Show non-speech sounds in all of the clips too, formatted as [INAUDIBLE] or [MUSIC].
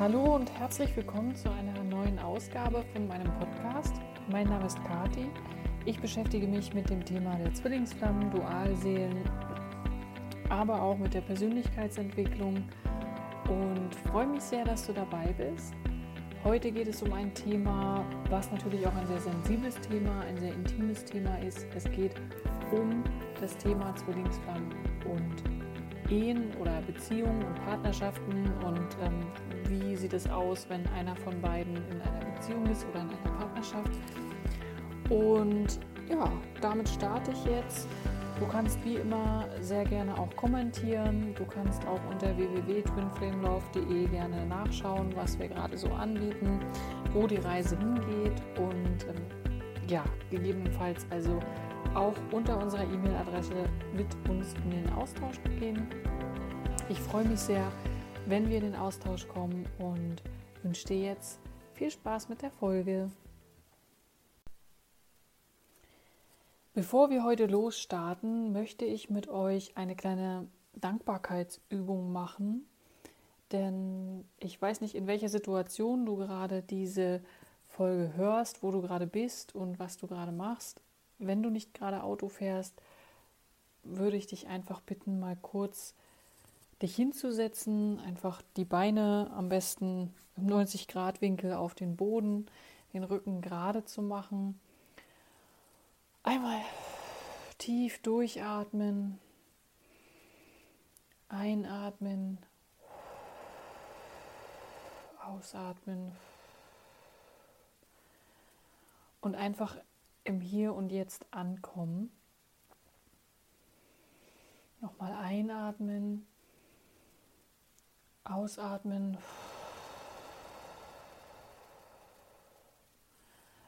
Hallo und herzlich willkommen zu einer neuen Ausgabe von meinem Podcast. Mein Name ist Kati. Ich beschäftige mich mit dem Thema der Zwillingsflammen, Dualseelen, aber auch mit der Persönlichkeitsentwicklung und freue mich sehr, dass du dabei bist. Heute geht es um ein Thema, was natürlich auch ein sehr sensibles Thema, ein sehr intimes Thema ist. Es geht um das Thema Zwillingsflammen und Ehen oder Beziehungen und Partnerschaften und ähm, wie sieht es aus, wenn einer von beiden in einer Beziehung ist oder in einer Partnerschaft. Und ja, damit starte ich jetzt. Du kannst wie immer sehr gerne auch kommentieren. Du kannst auch unter www.twinflamelove.de gerne nachschauen, was wir gerade so anbieten, wo die Reise hingeht und ähm, ja, gegebenenfalls also auch unter unserer E-Mail-Adresse mit uns in den Austausch gehen. Ich freue mich sehr, wenn wir in den Austausch kommen und wünsche dir jetzt viel Spaß mit der Folge. Bevor wir heute losstarten, möchte ich mit euch eine kleine Dankbarkeitsübung machen, denn ich weiß nicht, in welcher Situation du gerade diese Folge hörst, wo du gerade bist und was du gerade machst. Wenn du nicht gerade Auto fährst, würde ich dich einfach bitten, mal kurz dich hinzusetzen, einfach die Beine am besten im 90-Grad-Winkel auf den Boden, den Rücken gerade zu machen. Einmal tief durchatmen, einatmen, ausatmen und einfach im Hier und Jetzt ankommen. Nochmal einatmen. Ausatmen.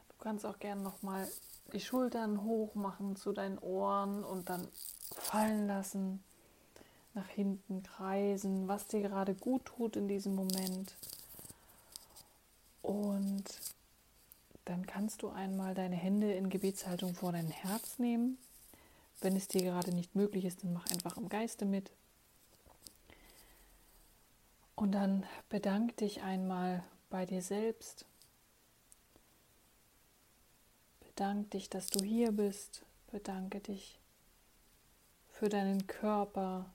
Du kannst auch gerne noch mal die Schultern hoch machen zu deinen Ohren und dann fallen lassen, nach hinten kreisen, was dir gerade gut tut in diesem Moment. Und dann kannst du einmal deine Hände in Gebetshaltung vor dein Herz nehmen. Wenn es dir gerade nicht möglich ist, dann mach einfach im Geiste mit. Und dann bedank dich einmal bei dir selbst. Bedank dich, dass du hier bist. Bedanke dich für deinen Körper,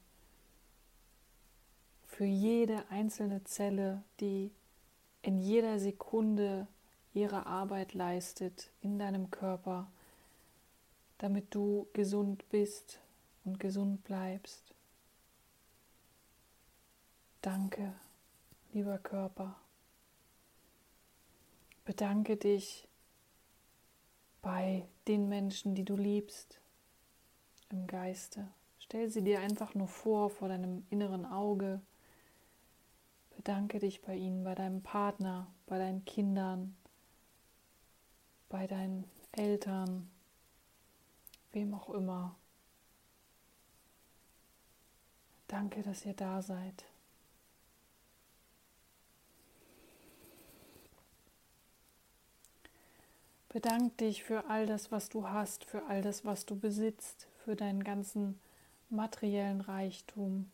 für jede einzelne Zelle, die in jeder Sekunde ihre Arbeit leistet in deinem Körper, damit du gesund bist und gesund bleibst. Danke, lieber Körper. Bedanke dich bei den Menschen, die du liebst, im Geiste. Stell sie dir einfach nur vor, vor deinem inneren Auge. Bedanke dich bei ihnen, bei deinem Partner, bei deinen Kindern, bei deinen Eltern, wem auch immer. Danke, dass ihr da seid. Bedank dich für all das, was du hast, für all das, was du besitzt, für deinen ganzen materiellen Reichtum.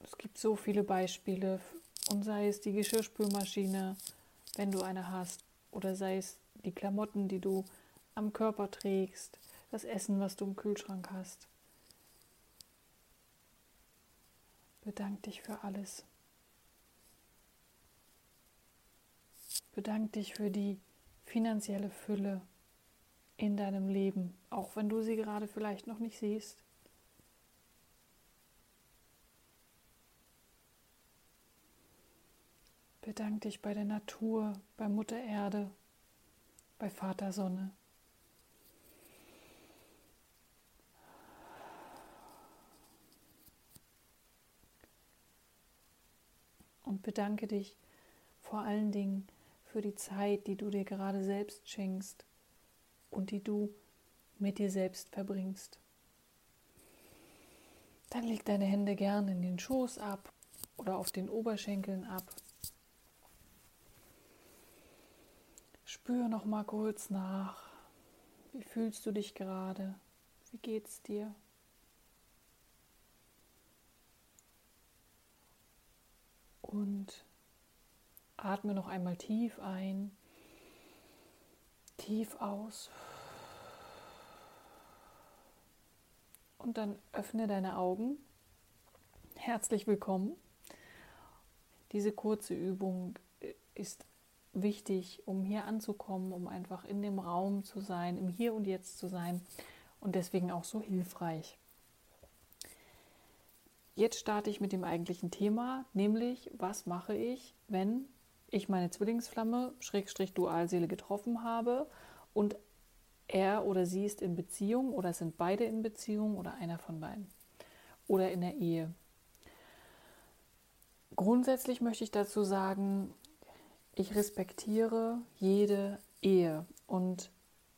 Es gibt so viele Beispiele, und sei es die Geschirrspülmaschine, wenn du eine hast, oder sei es die Klamotten, die du am Körper trägst, das Essen, was du im Kühlschrank hast. Bedank dich für alles. Bedank dich für die finanzielle Fülle in deinem Leben, auch wenn du sie gerade vielleicht noch nicht siehst. Bedank dich bei der Natur, bei Mutter Erde, bei Vater Sonne. Und bedanke dich vor allen Dingen für die Zeit, die du dir gerade selbst schenkst und die du mit dir selbst verbringst. Dann leg deine Hände gern in den Schoß ab oder auf den Oberschenkeln ab. Spür noch mal kurz nach. Wie fühlst du dich gerade? Wie geht's dir? Und atme noch einmal tief ein, tief aus. Und dann öffne deine Augen. Herzlich willkommen. Diese kurze Übung ist wichtig, um hier anzukommen, um einfach in dem Raum zu sein, im Hier und Jetzt zu sein und deswegen auch so hilfreich. Jetzt starte ich mit dem eigentlichen Thema, nämlich was mache ich, wenn ich meine Zwillingsflamme, Schrägstrich Dualseele getroffen habe und er oder sie ist in Beziehung oder sind beide in Beziehung oder einer von beiden oder in der Ehe. Grundsätzlich möchte ich dazu sagen, ich respektiere jede Ehe und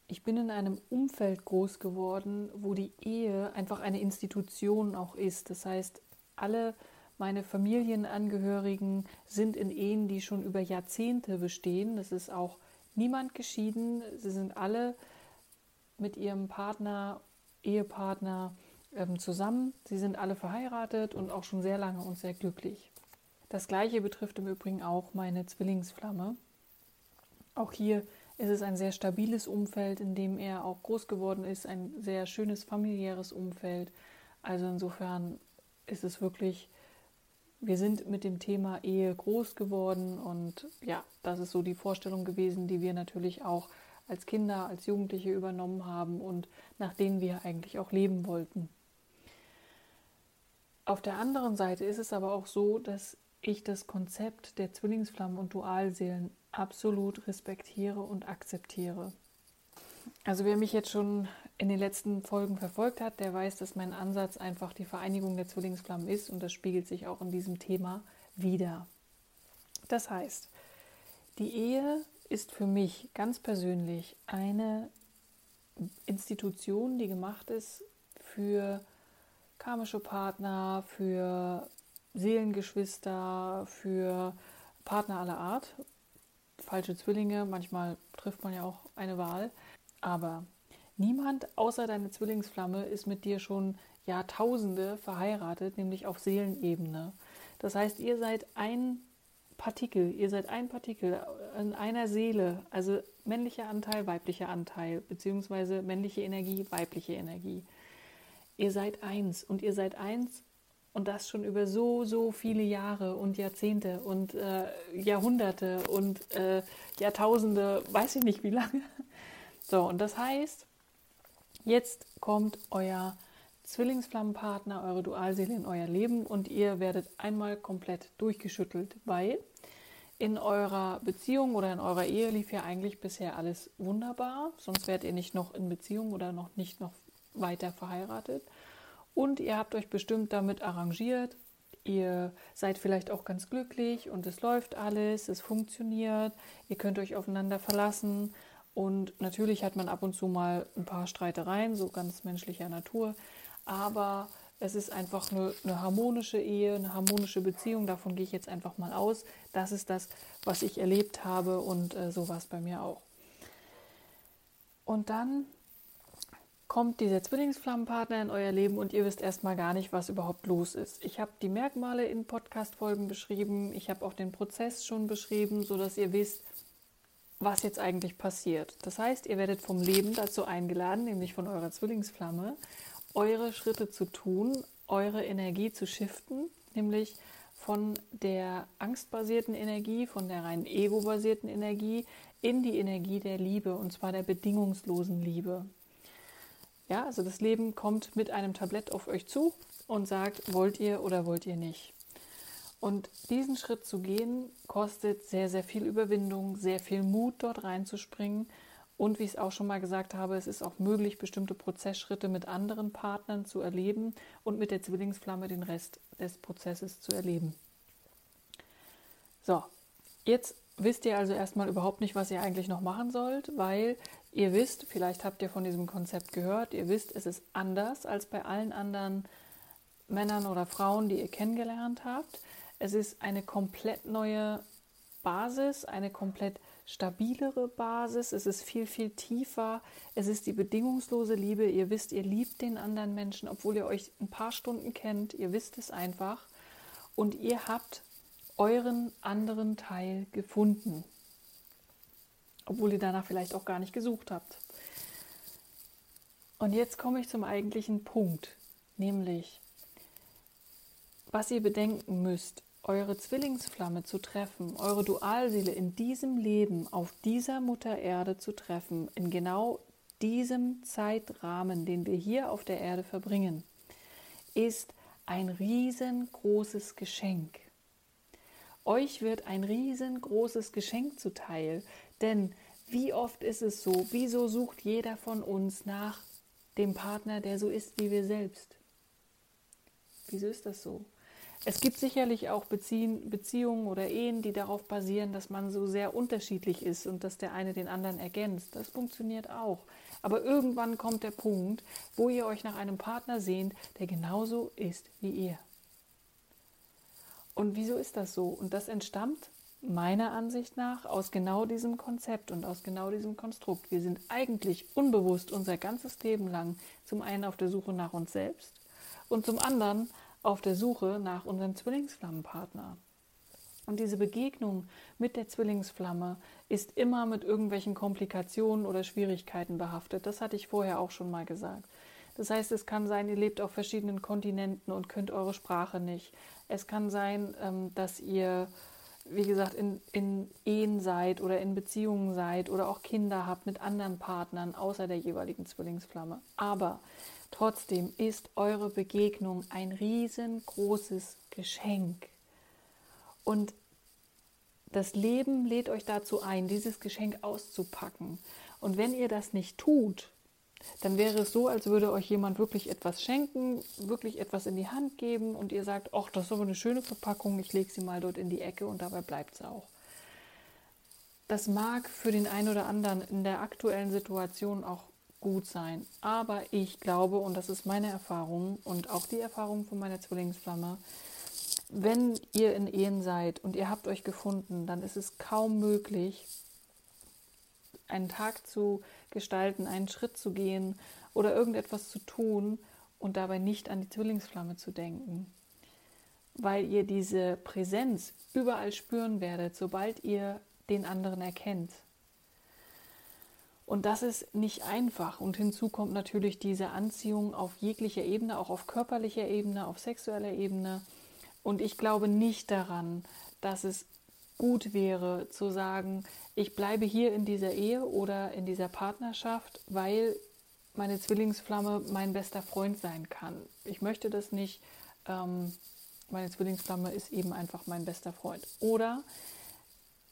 ich bin in einem Umfeld groß geworden, wo die Ehe einfach eine Institution auch ist. Das heißt, alle meine Familienangehörigen sind in Ehen, die schon über Jahrzehnte bestehen. Es ist auch niemand geschieden. Sie sind alle mit ihrem Partner, Ehepartner ähm, zusammen. Sie sind alle verheiratet und auch schon sehr lange und sehr glücklich. Das gleiche betrifft im Übrigen auch meine Zwillingsflamme. Auch hier ist es ein sehr stabiles Umfeld, in dem er auch groß geworden ist, ein sehr schönes familiäres Umfeld. Also insofern ist es wirklich, wir sind mit dem Thema Ehe groß geworden und ja, das ist so die Vorstellung gewesen, die wir natürlich auch als Kinder, als Jugendliche übernommen haben und nach denen wir eigentlich auch leben wollten. Auf der anderen Seite ist es aber auch so, dass ich das Konzept der Zwillingsflammen und Dualseelen absolut respektiere und akzeptiere. Also wer mich jetzt schon in den letzten Folgen verfolgt hat, der weiß, dass mein Ansatz einfach die Vereinigung der Zwillingsflammen ist und das spiegelt sich auch in diesem Thema wieder. Das heißt, die Ehe ist für mich ganz persönlich eine Institution, die gemacht ist für karmische Partner, für Seelengeschwister, für Partner aller Art. Falsche Zwillinge, manchmal trifft man ja auch eine Wahl. Aber niemand außer deine Zwillingsflamme ist mit dir schon Jahrtausende verheiratet, nämlich auf Seelenebene. Das heißt, ihr seid ein Partikel, ihr seid ein Partikel in einer Seele, also männlicher Anteil, weiblicher Anteil, beziehungsweise männliche Energie, weibliche Energie. Ihr seid eins und ihr seid eins und das schon über so, so viele Jahre und Jahrzehnte und äh, Jahrhunderte und äh, Jahrtausende, weiß ich nicht wie lange. So, und das heißt, jetzt kommt euer Zwillingsflammenpartner, eure Dualseele in euer Leben und ihr werdet einmal komplett durchgeschüttelt, weil in eurer Beziehung oder in eurer Ehe lief ja eigentlich bisher alles wunderbar, sonst wärt ihr nicht noch in Beziehung oder noch nicht noch weiter verheiratet. Und ihr habt euch bestimmt damit arrangiert. Ihr seid vielleicht auch ganz glücklich und es läuft alles, es funktioniert. Ihr könnt euch aufeinander verlassen. Und natürlich hat man ab und zu mal ein paar Streitereien, so ganz menschlicher Natur. Aber es ist einfach eine, eine, harmonische Ehe, eine harmonische Beziehung. Davon gehe ich jetzt einfach mal aus. Das ist das, was ich erlebt habe und äh, so war es bei mir auch. Und dann kommt dieser Zwillingsflammenpartner in euer Leben und ihr wisst erstmal gar nicht, was überhaupt los ist. Ich habe die Merkmale in Podcast-Folgen beschrieben, ich habe auch den Prozess schon beschrieben, sodass ihr wisst, was jetzt eigentlich passiert. Das heißt, ihr werdet vom Leben dazu eingeladen, nämlich von eurer Zwillingsflamme, eure Schritte zu tun, eure Energie zu shiften, nämlich von der angstbasierten Energie, von der rein ego-basierten Energie in die Energie der Liebe, und zwar der bedingungslosen Liebe. Ja, also das Leben kommt mit einem Tablett auf euch zu und sagt, wollt ihr oder wollt ihr nicht. Und diesen Schritt zu gehen, kostet sehr, sehr viel Überwindung, sehr viel Mut, dort reinzuspringen. Und wie ich es auch schon mal gesagt habe, es ist auch möglich, bestimmte Prozessschritte mit anderen Partnern zu erleben und mit der Zwillingsflamme den Rest des Prozesses zu erleben. So, jetzt wisst ihr also erstmal überhaupt nicht, was ihr eigentlich noch machen sollt, weil Ihr wisst, vielleicht habt ihr von diesem Konzept gehört, ihr wisst, es ist anders als bei allen anderen Männern oder Frauen, die ihr kennengelernt habt. Es ist eine komplett neue Basis, eine komplett stabilere Basis. Es ist viel, viel tiefer. Es ist die bedingungslose Liebe. Ihr wisst, ihr liebt den anderen Menschen, obwohl ihr euch ein paar Stunden kennt. Ihr wisst es einfach. Und ihr habt euren anderen Teil gefunden, obwohl ihr danach vielleicht auch gar nicht gesucht habt. Und jetzt komme ich zum eigentlichen Punkt, nämlich, was ihr bedenken müsst, eure Zwillingsflamme zu treffen, eure Dualseele in diesem Leben auf dieser Mutter Erde zu treffen, in genau diesem Zeitrahmen, den wir hier auf der Erde verbringen, ist ein riesengroßes Geschenk. Euch wird ein riesengroßes Geschenk zuteil, denn wie oft ist es so, wieso sucht jeder von uns nach dem Partner, der so ist wie wir selbst? Wieso ist das so? Es gibt sicherlich auch Beziehen, Beziehungen oder Ehen, die darauf basieren, dass man so sehr unterschiedlich ist und dass der eine den anderen ergänzt. Das funktioniert auch. Aber irgendwann kommt der Punkt, wo ihr euch nach einem Partner sehnt, der genauso ist wie ihr. Und wieso ist das so? Und das entstammt meiner Ansicht nach aus genau diesem Konzept und aus genau diesem Konstrukt. Wir sind eigentlich unbewusst unser ganzes Leben lang zum einen auf der Suche nach uns selbst und zum anderen auf der Suche nach unserem Zwillingsflammenpartner. Und diese Begegnung mit der Zwillingsflamme ist immer mit irgendwelchen Komplikationen oder Schwierigkeiten behaftet. Das hatte ich vorher auch schon mal gesagt. Das heißt, es kann sein, ihr lebt auf verschiedenen Kontinenten und könnt eure Sprache nicht. Es kann sein, ähm, dass ihr, wie gesagt, in, in Ehen seid oder in Beziehungen seid oder auch Kinder habt mit anderen Partnern außer der jeweiligen Zwillingsflamme. Aber Trotzdem ist eure Begegnung ein riesengroßes Geschenk. Und das Leben lädt euch dazu ein, dieses Geschenk auszupacken. Und wenn ihr das nicht tut, dann wäre es so, als würde euch jemand wirklich etwas schenken, wirklich etwas in die Hand geben und ihr sagt, ach, das ist aber eine schöne Verpackung, ich lege sie mal dort in die Ecke und dabei bleibt es auch. Das mag für den einen oder anderen in der aktuellen Situation auch gut sein. Aber ich glaube, und das ist meine Erfahrung und auch die Erfahrung von meiner Zwillingsflamme, wenn ihr in Ehen seid und ihr habt euch gefunden, dann ist es kaum möglich, einen Tag zu gestalten, einen Schritt zu gehen oder irgendetwas zu tun und dabei nicht an die Zwillingsflamme zu denken. Weil ihr diese Präsenz überall spüren werdet, sobald ihr den anderen erkennt. Und das ist nicht einfach. Und hinzu kommt natürlich diese Anziehung auf jeglicher Ebene, auch auf körperlicher Ebene, auf sexueller Ebene. Und ich glaube nicht daran, dass es gut wäre zu sagen, ich bleibe hier in dieser Ehe oder in dieser Partnerschaft, weil meine Zwillingsflamme mein bester Freund sein kann. Ich möchte das nicht. Ähm, meine Zwillingsflamme ist eben einfach mein bester Freund. Oder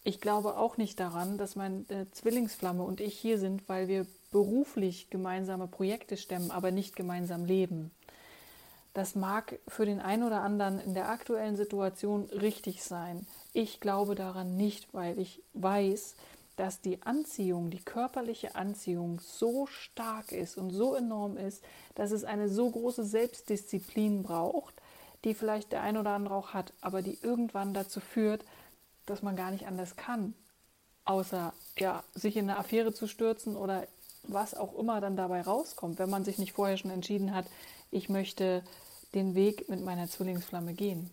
ich glaube auch nicht daran, dass meine Zwillingsflamme und ich hier sind, weil wir beruflich gemeinsame Projekte stemmen, aber nicht gemeinsam leben. Das mag für den einen oder anderen in der aktuellen Situation richtig sein. Ich glaube daran nicht, weil ich weiß, dass die Anziehung, die körperliche Anziehung so stark ist und so enorm ist, dass es eine so große Selbstdisziplin braucht, die vielleicht der ein oder andere auch hat, aber die irgendwann dazu führt, dass man gar nicht anders kann, außer ja, sich in eine Affäre zu stürzen oder was auch immer dann dabei rauskommt, wenn man sich nicht vorher schon entschieden hat, ich möchte den Weg mit meiner Zwillingsflamme gehen.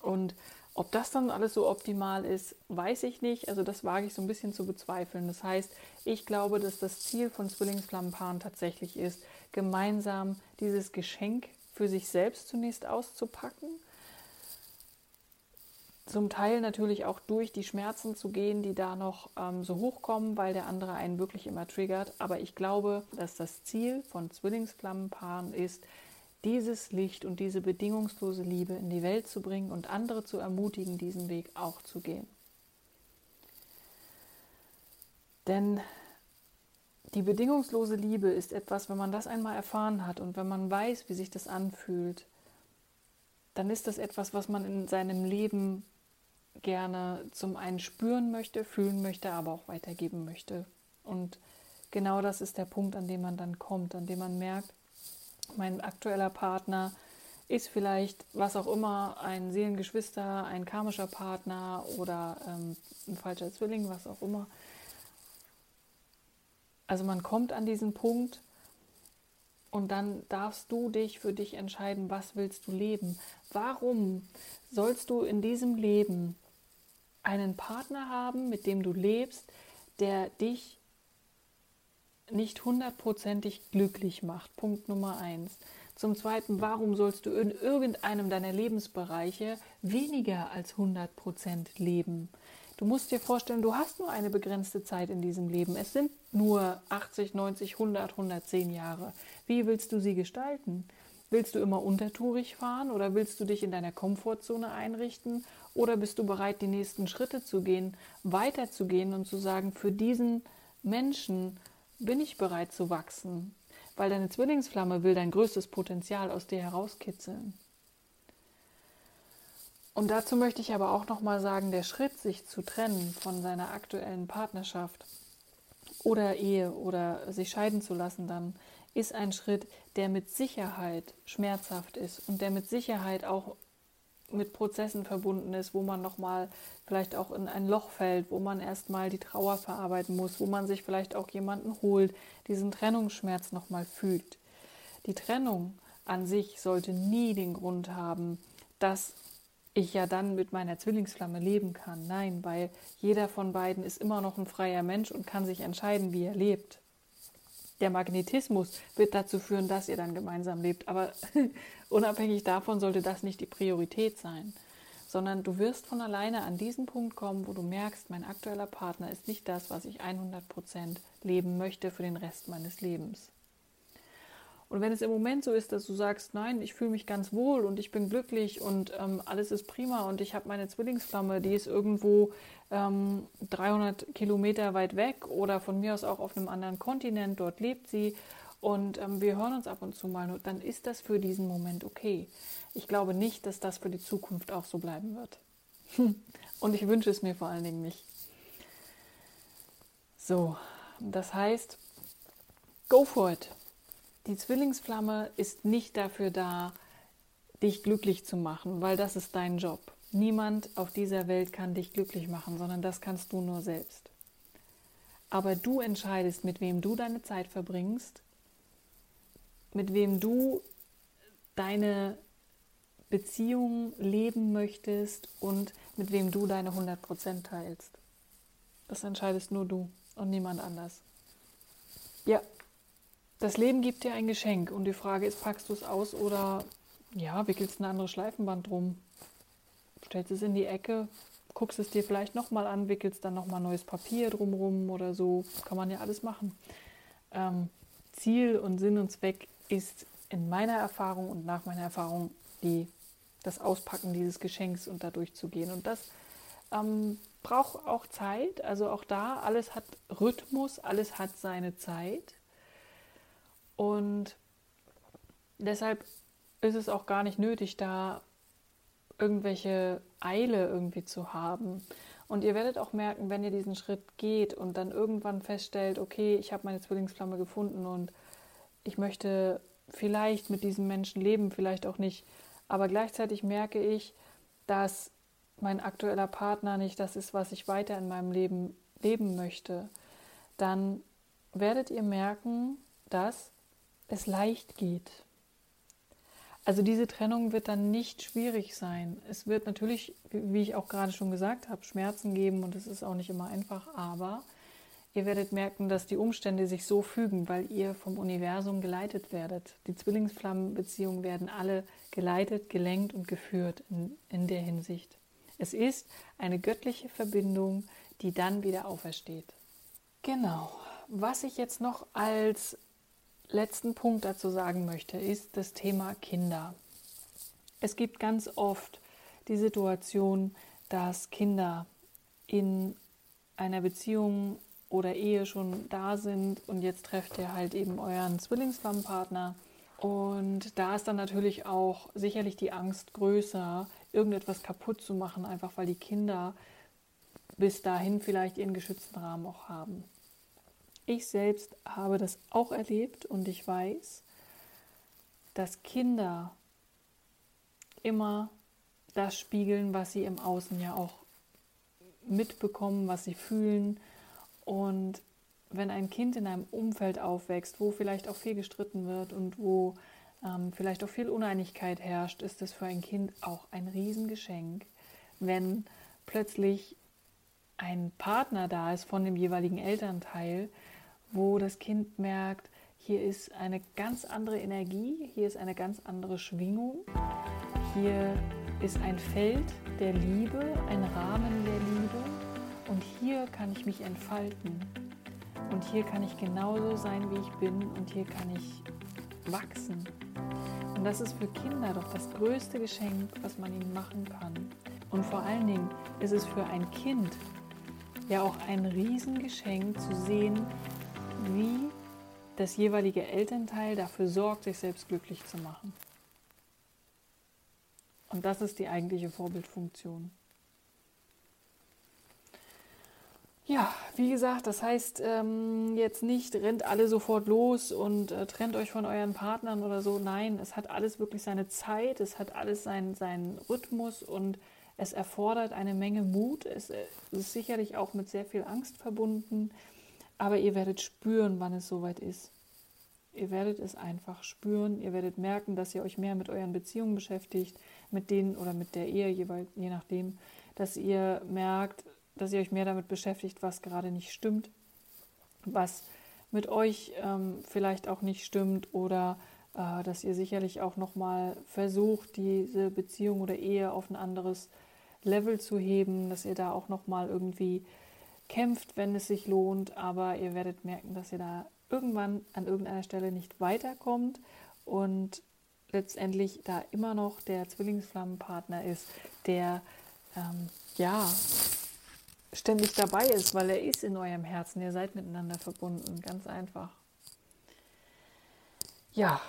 Und ob das dann alles so optimal ist, weiß ich nicht. Also das wage ich so ein bisschen zu bezweifeln. Das heißt, ich glaube, dass das Ziel von Zwillingsflammenpaaren tatsächlich ist, gemeinsam dieses Geschenk für sich selbst zunächst auszupacken zum Teil natürlich auch durch die Schmerzen zu gehen, die da noch ähm, so hochkommen, weil der andere einen wirklich immer triggert. Aber ich glaube, dass das Ziel von Zwillingsflammenpaaren ist, dieses Licht und diese bedingungslose Liebe in die Welt zu bringen und andere zu ermutigen, diesen Weg auch zu gehen. Denn die bedingungslose Liebe ist etwas, wenn man das einmal erfahren hat und wenn man weiß, wie sich das anfühlt, dann ist das etwas, was man in seinem Leben gerne zum einen spüren möchte, fühlen möchte, aber auch weitergeben möchte. Und genau das ist der Punkt, an dem man dann kommt, an dem man merkt, mein aktueller Partner ist vielleicht, was auch immer, ein Seelengeschwister, ein karmischer Partner oder ähm, ein falscher Zwilling, was auch immer. Also man kommt an diesen Punkt Und dann darfst du dich für dich entscheiden, was willst du leben? Warum sollst du in diesem Leben einen Partner haben, mit dem du lebst, der dich nicht hundertprozentig glücklich macht? Punkt Nummer eins. Zum Zweiten, warum sollst du in irgendeinem deiner Lebensbereiche weniger als 100% leben? Du musst dir vorstellen, du hast nur eine begrenzte Zeit in diesem Leben. Es sind nur 80, 90, 100, 110 Jahre. Wie willst du sie gestalten? Willst du immer untertourig fahren oder willst du dich in deiner Komfortzone einrichten oder bist du bereit, die nächsten Schritte zu gehen, weiterzugehen und zu sagen, für diesen Menschen bin ich bereit zu wachsen? weil deine Zwillingsflamme will dein größtes Potenzial aus dir herauskitzeln. Und dazu möchte ich aber auch noch mal sagen, der Schritt, sich zu trennen von seiner aktuellen Partnerschaft oder Ehe oder sich scheiden zu lassen, dann ist ein Schritt, der mit Sicherheit schmerzhaft ist und der mit Sicherheit auch mit Prozessen verbunden ist, wo man nochmal vielleicht auch in ein Loch fällt, wo man erstmal die Trauer verarbeiten muss, wo man sich vielleicht auch jemanden holt, diesen Trennungsschmerz nochmal fühlt. Die Trennung an sich sollte nie den Grund haben, dass ich ja dann mit meiner Zwillingsflamme leben kann. Nein, weil jeder von beiden ist immer noch ein freier Mensch und kann sich entscheiden, wie er lebt. Der Magnetismus wird dazu führen, dass ihr dann gemeinsam lebt. Aber [LAUGHS] unabhängig davon sollte das nicht die Priorität sein, sondern du wirst von alleine an diesen Punkt kommen, wo du merkst, mein aktueller Partner ist nicht das, was ich 100% leben möchte für den Rest meines Lebens. Und wenn es im Moment so ist, dass du sagst, nein, ich fühle mich ganz wohl und ich bin glücklich und ähm, alles ist prima und ich habe meine Zwillingsflamme, die ist irgendwo ähm, 300 Kilometer weit weg oder von mir aus auch auf einem anderen Kontinent, dort lebt sie und ähm, wir hören uns ab und zu mal, dann ist das für diesen Moment okay. Ich glaube nicht, dass das für die Zukunft auch so bleiben wird. [LAUGHS] und ich wünsche es mir vor allen Dingen nicht. So, das heißt, go for it. Die Zwillingsflamme ist nicht dafür da, dich glücklich zu machen, weil das ist dein Job. Niemand auf dieser Welt kann dich glücklich machen, sondern das kannst du nur selbst. Aber du entscheidest, mit wem du deine Zeit verbringst, mit wem du deine Beziehung leben möchtest und mit wem du deine 100% teilst. Das entscheidest nur du und niemand anders. Ja, das Leben gibt dir ein Geschenk und die Frage ist, packst du es aus oder ja, wickelst ein anderes Schleifenband drum, stellst es in die Ecke, guckst es dir vielleicht nochmal an, wickelst dann nochmal neues Papier drumrum oder so, kann man ja alles machen. Ähm, Ziel und Sinn und Zweck ist in meiner Erfahrung und nach meiner Erfahrung die, das Auspacken dieses Geschenks und da durchzugehen. Und das ähm, braucht auch Zeit. Also auch da, alles hat Rhythmus, alles hat seine Zeit. Und deshalb ist es auch gar nicht nötig, da irgendwelche Eile irgendwie zu haben. Und ihr werdet auch merken, wenn ihr diesen Schritt geht und dann irgendwann feststellt, okay, ich habe meine Zwillingsflamme gefunden und ich möchte vielleicht mit diesem Menschen leben, vielleicht auch nicht. Aber gleichzeitig merke ich, dass mein aktueller Partner nicht das ist, was ich weiter in meinem Leben leben möchte. Dann werdet ihr merken, dass es leicht geht. Also diese Trennung wird dann nicht schwierig sein. Es wird natürlich, wie ich auch gerade schon gesagt habe, Schmerzen geben und es ist auch nicht immer einfach, aber Ihr werdet merken, dass die Umstände sich so fügen, weil ihr vom Universum geleitet werdet. Die Zwillingsflammenbeziehungen werden alle geleitet, gelenkt und geführt in, in der Hinsicht. Es ist eine göttliche Verbindung, die dann wieder aufersteht. Genau. Was ich jetzt noch als letzten Punkt dazu sagen möchte, ist das Thema Kinder. Es gibt ganz oft die Situation, dass Kinder in einer Beziehung oder Ehe schon da sind und jetzt trefft ihr halt eben euren Zwillingsflammenpartner. Und da ist dann natürlich auch sicherlich die Angst größer, irgendetwas kaputt zu machen, einfach weil die Kinder bis dahin vielleicht ihren geschützten Rahmen auch haben. Ich selbst habe das auch erlebt und ich weiß, dass Kinder immer das spiegeln, was sie im Außen ja auch mitbekommen, was sie fühlen, und wenn ein Kind in einem Umfeld aufwächst, wo vielleicht auch viel gestritten wird und wo ähm, vielleicht auch viel Uneinigkeit herrscht, ist es für ein Kind auch ein Riesengeschenk, wenn plötzlich ein Partner da ist von dem jeweiligen Elternteil, wo das Kind merkt, hier ist eine ganz andere Energie, hier ist eine ganz andere Schwingung, hier ist ein Feld der Liebe, ein Rahmen der Liebe und hier kann ich mich entfalten und hier kann ich genauso sein, wie ich bin und hier kann ich wachsen. Und das ist für Kinder doch das größte Geschenk, was man ihnen machen kann. Und vor allen Dingen ist es für ein Kind ja auch ein Riesengeschenk zu sehen, wie das jeweilige Elternteil dafür sorgt, sich selbst glücklich zu machen. Und das ist die eigentliche Vorbildfunktion. Ja, wie gesagt, das heißt ähm, jetzt nicht, rennt alle sofort los und äh, trennt euch von euren Partnern oder so. Nein, es hat alles wirklich seine Zeit, es hat alles seinen, seinen Rhythmus und es erfordert eine Menge Mut. Es, äh, es ist sicherlich auch mit sehr viel Angst verbunden, aber ihr werdet spüren, wann es soweit ist. Ihr werdet es einfach spüren. Ihr werdet merken, dass ihr euch mehr mit euren Beziehungen beschäftigt, mit denen oder mit der Ehe, jeweils, je nachdem, dass ihr merkt, dass ihr euch mehr damit beschäftigt, was gerade nicht stimmt, was mit euch ähm, vielleicht auch nicht stimmt oder äh, dass ihr sicherlich auch nochmal versucht, diese Beziehung oder Ehe auf ein anderes Level zu heben, dass ihr da auch nochmal irgendwie kämpft, wenn es sich lohnt, aber ihr werdet merken, dass ihr da irgendwann an irgendeiner Stelle nicht weiterkommt und letztendlich da immer noch der Zwillingsflammenpartner ist, der ähm, ja ständig dabei ist, weil er ist in eurem Herzen. Ihr seid miteinander verbunden, ganz einfach. Ja,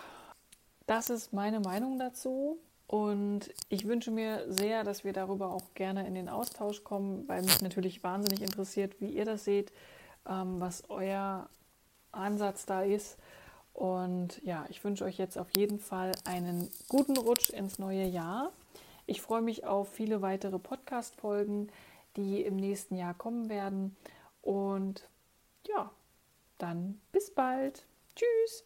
das ist meine Meinung dazu. Und ich wünsche mir sehr, dass wir darüber auch gerne in den Austausch kommen, weil mich natürlich wahnsinnig interessiert, wie ihr das seht, ähm, was euer Ansatz da ist. Und ja, ich wünsche euch jetzt auf jeden Fall einen guten Rutsch ins neue Jahr. Ich freue mich auf viele weitere Podcast-Folgen, die im nächsten Jahr kommen werden. Und ja, dann bis bald. Tschüss.